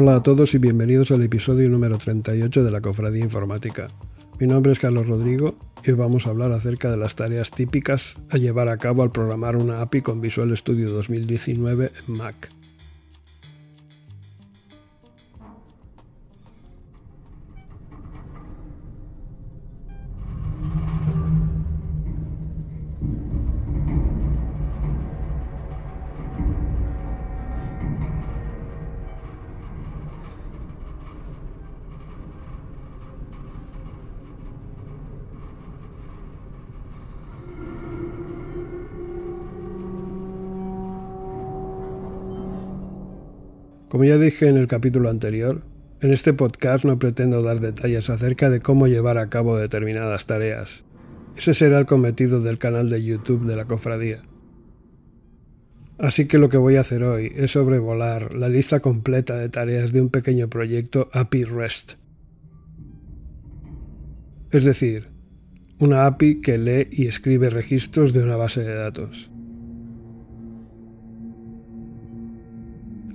Hola a todos y bienvenidos al episodio número 38 de la Cofradía Informática. Mi nombre es Carlos Rodrigo y vamos a hablar acerca de las tareas típicas a llevar a cabo al programar una API con Visual Studio 2019 en Mac. Como ya dije en el capítulo anterior, en este podcast no pretendo dar detalles acerca de cómo llevar a cabo determinadas tareas. Ese será el cometido del canal de YouTube de la cofradía. Así que lo que voy a hacer hoy es sobrevolar la lista completa de tareas de un pequeño proyecto API REST. Es decir, una API que lee y escribe registros de una base de datos.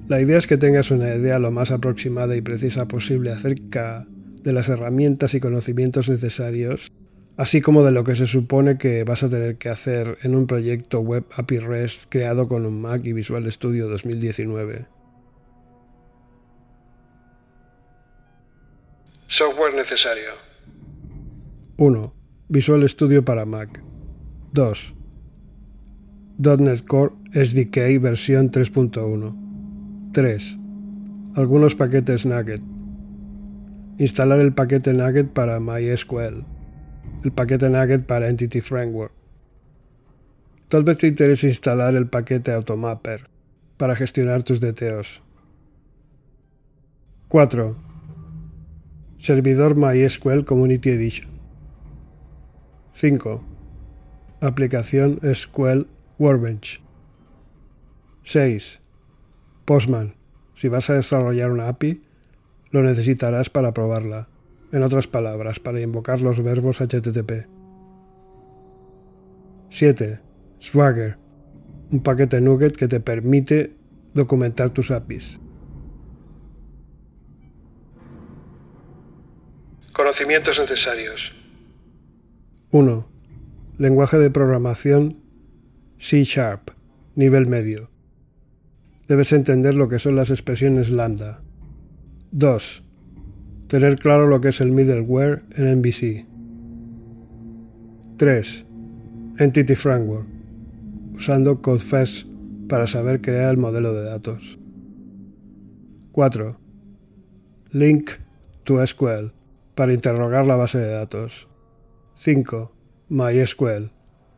La idea es que tengas una idea lo más aproximada y precisa posible acerca de las herramientas y conocimientos necesarios, así como de lo que se supone que vas a tener que hacer en un proyecto web API REST creado con un Mac y Visual Studio 2019. Software necesario. 1. Visual Studio para Mac. 2. .NET Core SDK versión 3.1. 3. Algunos paquetes Nugget. Instalar el paquete Nugget para MySQL. El paquete Nugget para Entity Framework. Tal vez te interese instalar el paquete Automapper para gestionar tus DTOs. 4. Servidor MySQL Community Edition. 5. Aplicación SQL Workbench. 6. Postman. Si vas a desarrollar una API, lo necesitarás para probarla. En otras palabras, para invocar los verbos HTTP. 7. Swagger. Un paquete Nugget que te permite documentar tus APIs. Conocimientos necesarios. 1. Lenguaje de programación C Sharp, nivel medio debes entender lo que son las expresiones lambda. 2. Tener claro lo que es el middleware en MVC. 3. Entity Framework, usando CodeFest para saber crear el modelo de datos. 4. Link to SQL, para interrogar la base de datos. 5. MySQL,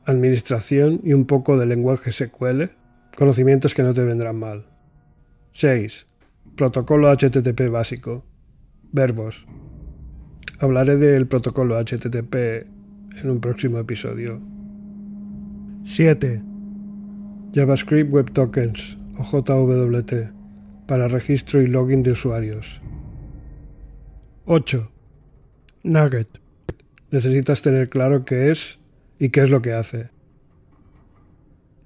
administración y un poco de lenguaje SQL Conocimientos que no te vendrán mal. 6. Protocolo HTTP básico. Verbos. Hablaré del protocolo HTTP en un próximo episodio. 7. JavaScript Web Tokens o JWT para registro y login de usuarios. 8. Nugget. Necesitas tener claro qué es y qué es lo que hace.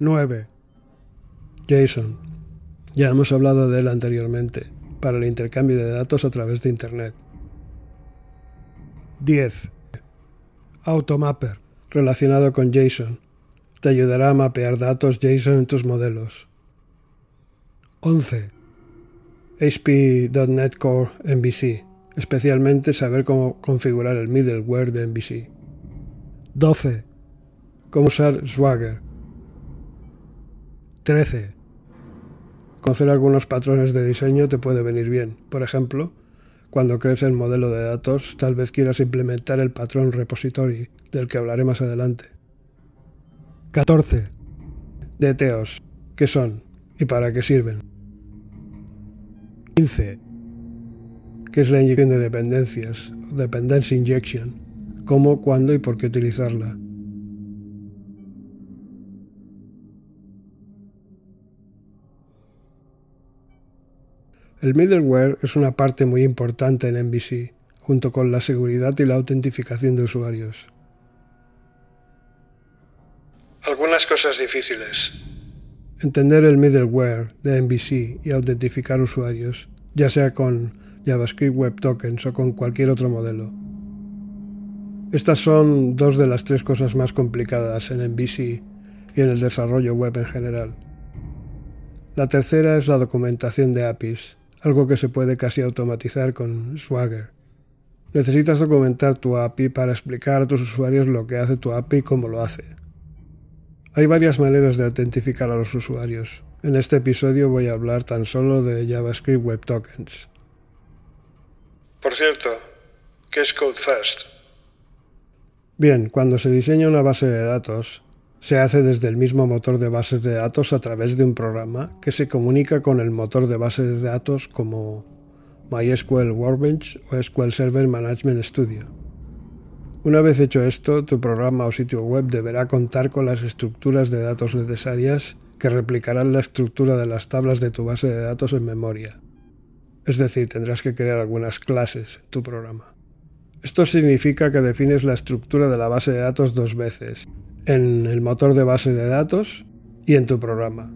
9. JSON. Ya hemos hablado de él anteriormente, para el intercambio de datos a través de Internet. 10. Automapper, relacionado con JSON. Te ayudará a mapear datos JSON en tus modelos. 11. ASP.NET Core MVC, especialmente saber cómo configurar el middleware de MVC. 12. Cómo usar Swagger. 13. Conocer algunos patrones de diseño te puede venir bien. Por ejemplo, cuando crees el modelo de datos, tal vez quieras implementar el patrón repository, del que hablaré más adelante. 14. DTOs. ¿Qué son? ¿Y para qué sirven? 15. ¿Qué es la inyección de dependencias? Dependency injection. ¿Cómo, cuándo y por qué utilizarla? El middleware es una parte muy importante en MVC, junto con la seguridad y la autentificación de usuarios. Algunas cosas difíciles. Entender el middleware de MVC y autentificar usuarios, ya sea con JavaScript Web Tokens o con cualquier otro modelo. Estas son dos de las tres cosas más complicadas en MVC y en el desarrollo web en general. La tercera es la documentación de APIs, algo que se puede casi automatizar con Swagger. Necesitas documentar tu API para explicar a tus usuarios lo que hace tu API y cómo lo hace. Hay varias maneras de autentificar a los usuarios. En este episodio voy a hablar tan solo de JavaScript Web Tokens. Por cierto, ¿qué es CodeFast? Bien, cuando se diseña una base de datos, se hace desde el mismo motor de bases de datos a través de un programa que se comunica con el motor de bases de datos como MySQL Workbench o SQL Server Management Studio. Una vez hecho esto, tu programa o sitio web deberá contar con las estructuras de datos necesarias que replicarán la estructura de las tablas de tu base de datos en memoria. Es decir, tendrás que crear algunas clases en tu programa. Esto significa que defines la estructura de la base de datos dos veces, en el motor de base de datos y en tu programa.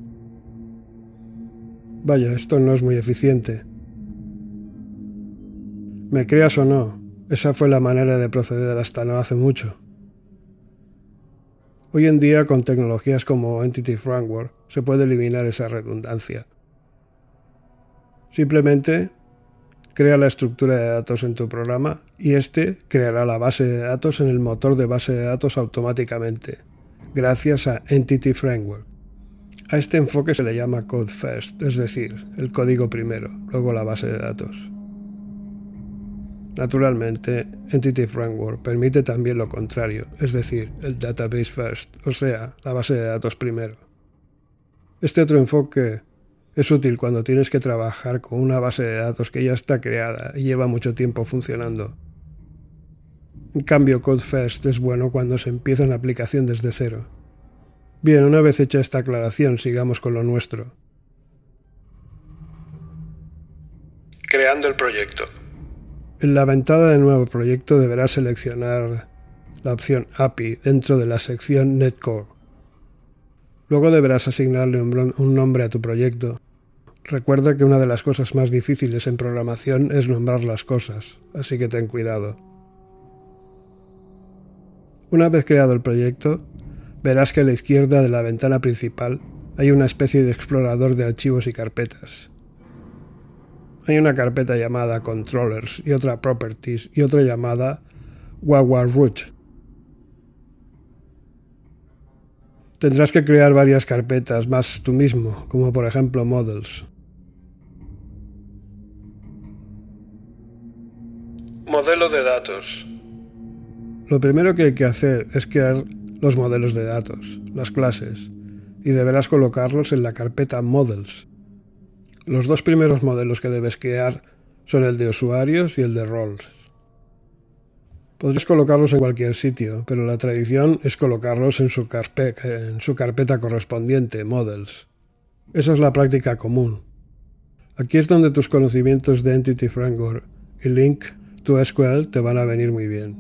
Vaya, esto no es muy eficiente. Me creas o no, esa fue la manera de proceder hasta no hace mucho. Hoy en día, con tecnologías como Entity Framework, se puede eliminar esa redundancia. Simplemente crea la estructura de datos en tu programa y este creará la base de datos en el motor de base de datos automáticamente, gracias a Entity Framework. A este enfoque se le llama Code First, es decir, el código primero, luego la base de datos. Naturalmente, Entity Framework permite también lo contrario, es decir, el database first, o sea, la base de datos primero. Este otro enfoque es útil cuando tienes que trabajar con una base de datos que ya está creada y lleva mucho tiempo funcionando. En cambio, Code First es bueno cuando se empieza una aplicación desde cero. Bien, una vez hecha esta aclaración, sigamos con lo nuestro. Creando el proyecto. En la ventana de nuevo proyecto deberás seleccionar la opción API dentro de la sección Netcore. Luego deberás asignarle un nombre a tu proyecto. Recuerda que una de las cosas más difíciles en programación es nombrar las cosas, así que ten cuidado. Una vez creado el proyecto, verás que a la izquierda de la ventana principal hay una especie de explorador de archivos y carpetas. Hay una carpeta llamada Controllers y otra Properties y otra llamada Wawa Tendrás que crear varias carpetas más tú mismo, como por ejemplo Models. Modelo de datos. Lo primero que hay que hacer es crear los modelos de datos, las clases, y deberás colocarlos en la carpeta Models. Los dos primeros modelos que debes crear son el de usuarios y el de roles. Podrías colocarlos en cualquier sitio, pero la tradición es colocarlos en su, en su carpeta correspondiente, Models. Esa es la práctica común. Aquí es donde tus conocimientos de Entity Framework y Link to SQL te van a venir muy bien.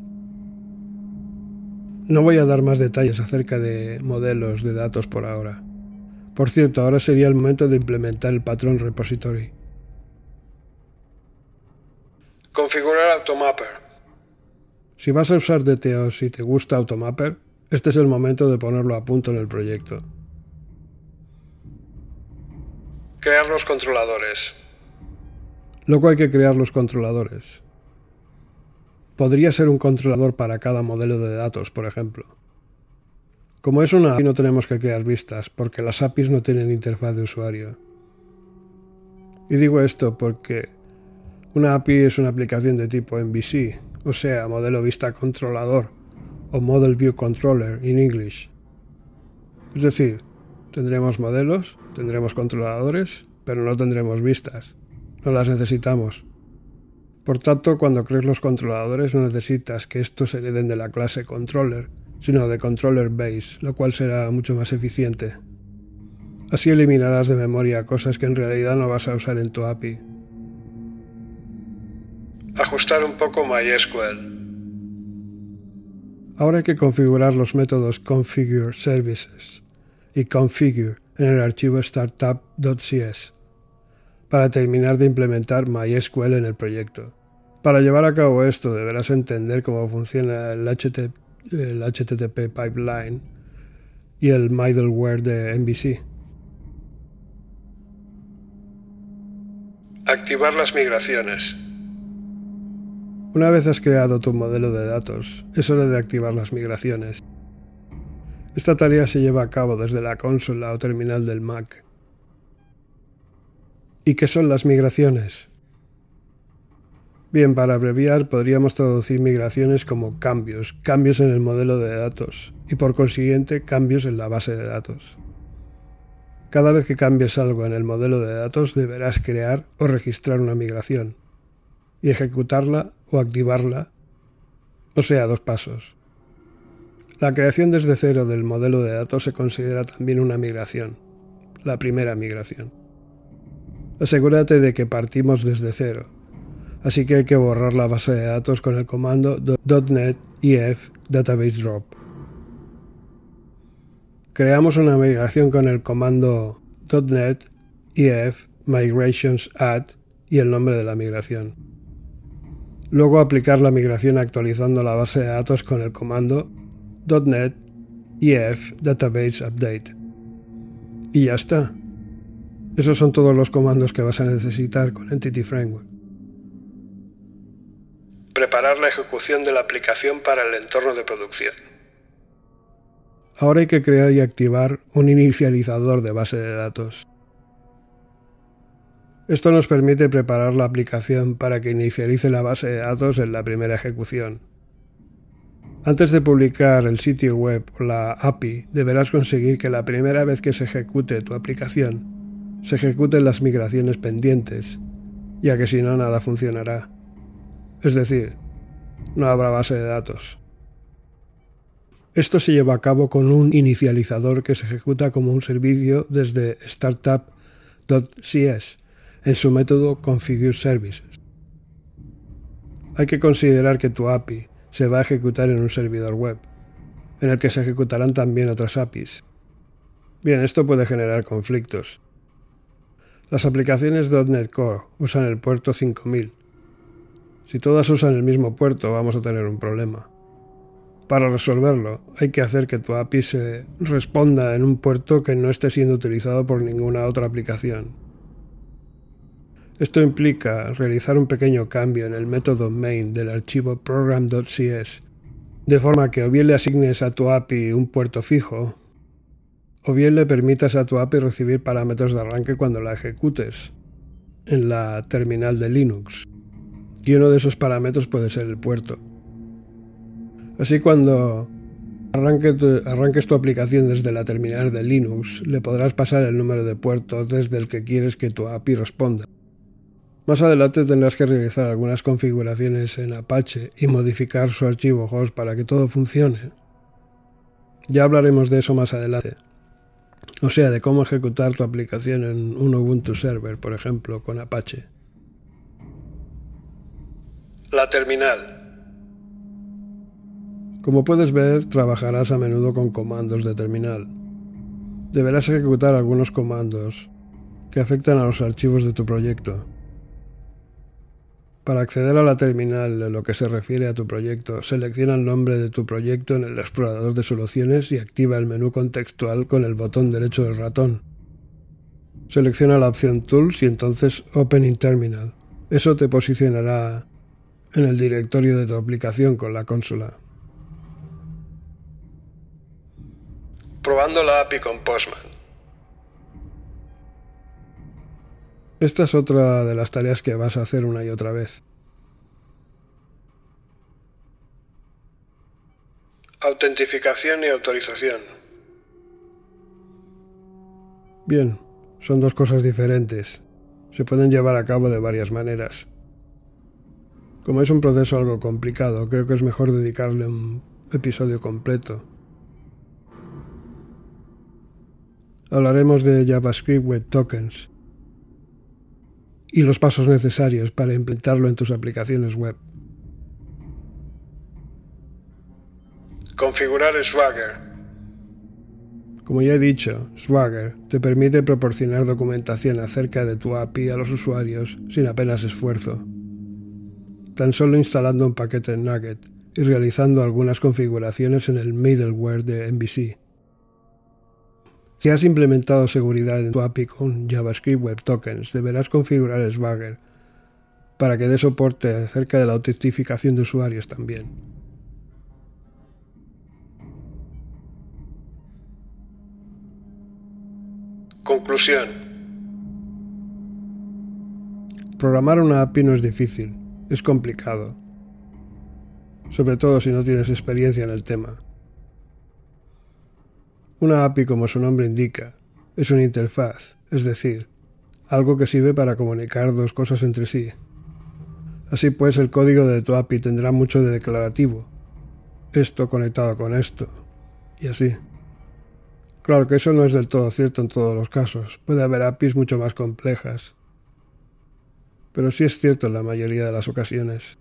No voy a dar más detalles acerca de modelos de datos por ahora. Por cierto, ahora sería el momento de implementar el patrón repository. Configurar Automapper. Si vas a usar DTO si te gusta Automapper, este es el momento de ponerlo a punto en el proyecto. Crear los controladores. Luego hay que crear los controladores. Podría ser un controlador para cada modelo de datos, por ejemplo. Como es una API no tenemos que crear vistas, porque las APIs no tienen interfaz de usuario. Y digo esto porque una API es una aplicación de tipo MVC, o sea, modelo vista controlador, o Model View Controller en English. Es decir, tendremos modelos, tendremos controladores, pero no tendremos vistas. No las necesitamos. Por tanto, cuando crees los controladores no necesitas que estos hereden de la clase controller, sino de controller base, lo cual será mucho más eficiente. Así eliminarás de memoria cosas que en realidad no vas a usar en tu API. Ajustar un poco MySQL. Ahora hay que configurar los métodos configure services y configure en el archivo startup.cs para terminar de implementar MySQL en el proyecto. Para llevar a cabo esto deberás entender cómo funciona el, HTTP pipeline y el middleware de MVC. Activar las migraciones. Una vez has creado tu modelo de datos, es hora de activar las migraciones. Esta tarea se lleva a cabo desde la consola o terminal del Mac. ¿Y qué son las migraciones? Bien, para abreviar podríamos traducir migraciones como cambios, cambios en el modelo de datos y por consiguiente cambios en la base de datos. Cada vez que cambies algo en el modelo de datos deberás crear o registrar una migración y ejecutarla o activarla, o sea, dos pasos. La creación desde cero del modelo de datos se considera también una migración, la primera migración. Asegúrate de que partimos desde cero, así que hay que borrar la base de datos con el comando .NET if database drop. Creamos una migración con el comando .NET if migrations add y el nombre de la migración. Luego aplicar la migración actualizando la base de datos con el comando .NET if database update. Y ya está. Esos son todos los comandos que vas a necesitar con Entity Framework. Preparar la ejecución de la aplicación para el entorno de producción. Ahora hay que crear y activar un inicializador de base de datos. Esto nos permite preparar la aplicación para que inicialice la base de datos en la primera ejecución. Antes de publicar el sitio web o la API, deberás conseguir que la primera vez que se ejecute tu aplicación, se ejecuten las migraciones pendientes, ya que si no nada funcionará. Es decir, no habrá base de datos. Esto se lleva a cabo con un inicializador que se ejecuta como un servicio desde startup.cs en su método Configure Services. Hay que considerar que tu API se va a ejecutar en un servidor web, en el que se ejecutarán también otras APIs. Bien, esto puede generar conflictos. Las aplicaciones .NET Core usan el puerto 5000. Si todas usan el mismo puerto, vamos a tener un problema. Para resolverlo, hay que hacer que tu API se responda en un puerto que no esté siendo utilizado por ninguna otra aplicación. Esto implica realizar un pequeño cambio en el método main del archivo program.cs, de forma que o bien le asignes a tu API un puerto fijo, o bien le permitas a tu API recibir parámetros de arranque cuando la ejecutes en la terminal de Linux. Y uno de esos parámetros puede ser el puerto. Así cuando arranques tu aplicación desde la terminal de Linux, le podrás pasar el número de puerto desde el que quieres que tu API responda. Más adelante tendrás que realizar algunas configuraciones en Apache y modificar su archivo host para que todo funcione. Ya hablaremos de eso más adelante. O sea, de cómo ejecutar tu aplicación en un Ubuntu server, por ejemplo, con Apache. La terminal. Como puedes ver, trabajarás a menudo con comandos de terminal. Deberás ejecutar algunos comandos que afectan a los archivos de tu proyecto. Para acceder a la terminal de lo que se refiere a tu proyecto, selecciona el nombre de tu proyecto en el explorador de soluciones y activa el menú contextual con el botón derecho del ratón. Selecciona la opción Tools y entonces Open in Terminal. Eso te posicionará en el directorio de tu aplicación con la consola. Probando la API con Postman. Esta es otra de las tareas que vas a hacer una y otra vez. Autentificación y autorización. Bien, son dos cosas diferentes. Se pueden llevar a cabo de varias maneras. Como es un proceso algo complicado, creo que es mejor dedicarle un episodio completo. Hablaremos de JavaScript Web Tokens y los pasos necesarios para implementarlo en tus aplicaciones web. Configurar Swagger. Como ya he dicho, Swagger te permite proporcionar documentación acerca de tu API a los usuarios sin apenas esfuerzo. Tan solo instalando un paquete en Nugget y realizando algunas configuraciones en el middleware de MVC. Si has implementado seguridad en tu API con JavaScript Web Tokens, deberás configurar Swagger para que dé soporte acerca de la autentificación de usuarios también. Conclusión. Programar una API no es difícil, es complicado, sobre todo si no tienes experiencia en el tema. Una API, como su nombre indica, es una interfaz, es decir, algo que sirve para comunicar dos cosas entre sí. Así pues, el código de tu API tendrá mucho de declarativo, esto conectado con esto, y así. Claro que eso no es del todo cierto en todos los casos. Puede haber APIs mucho más complejas. Pero sí es cierto en la mayoría de las ocasiones.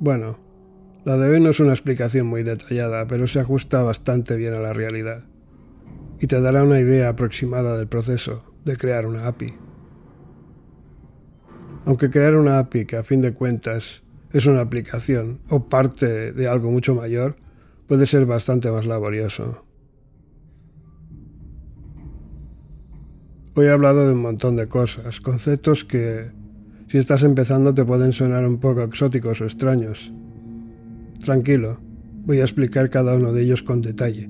Bueno, la de hoy no es una explicación muy detallada, pero se ajusta bastante bien a la realidad. Y te dará una idea aproximada del proceso de crear una API. Aunque crear una API que a fin de cuentas es una aplicación o parte de algo mucho mayor, puede ser bastante más laborioso. Hoy he hablado de un montón de cosas, conceptos que, si estás empezando, te pueden sonar un poco exóticos o extraños. Tranquilo, voy a explicar cada uno de ellos con detalle.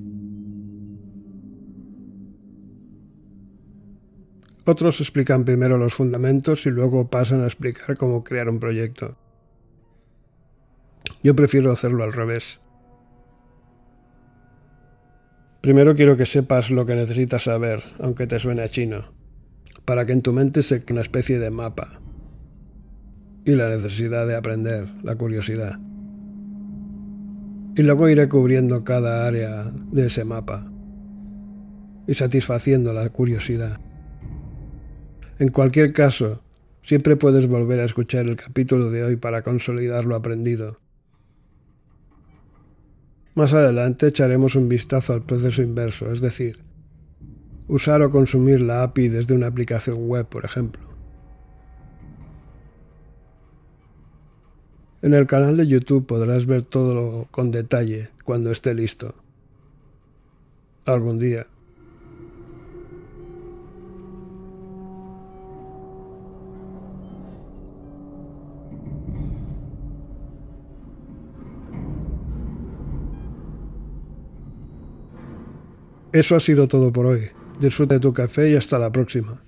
Otros explican primero los fundamentos y luego pasan a explicar cómo crear un proyecto. Yo prefiero hacerlo al revés. Primero quiero que sepas lo que necesitas saber, aunque te suene a chino, para que en tu mente se una especie de mapa. Y la necesidad de aprender, la curiosidad. Y luego iré cubriendo cada área de ese mapa y satisfaciendo la curiosidad. En cualquier caso, siempre puedes volver a escuchar el capítulo de hoy para consolidar lo aprendido. Más adelante echaremos un vistazo al proceso inverso, es decir, usar o consumir la API desde una aplicación web, por ejemplo. En el canal de YouTube podrás ver todo con detalle cuando esté listo. Algún día. Eso ha sido todo por hoy. Disfruta tu café y hasta la próxima.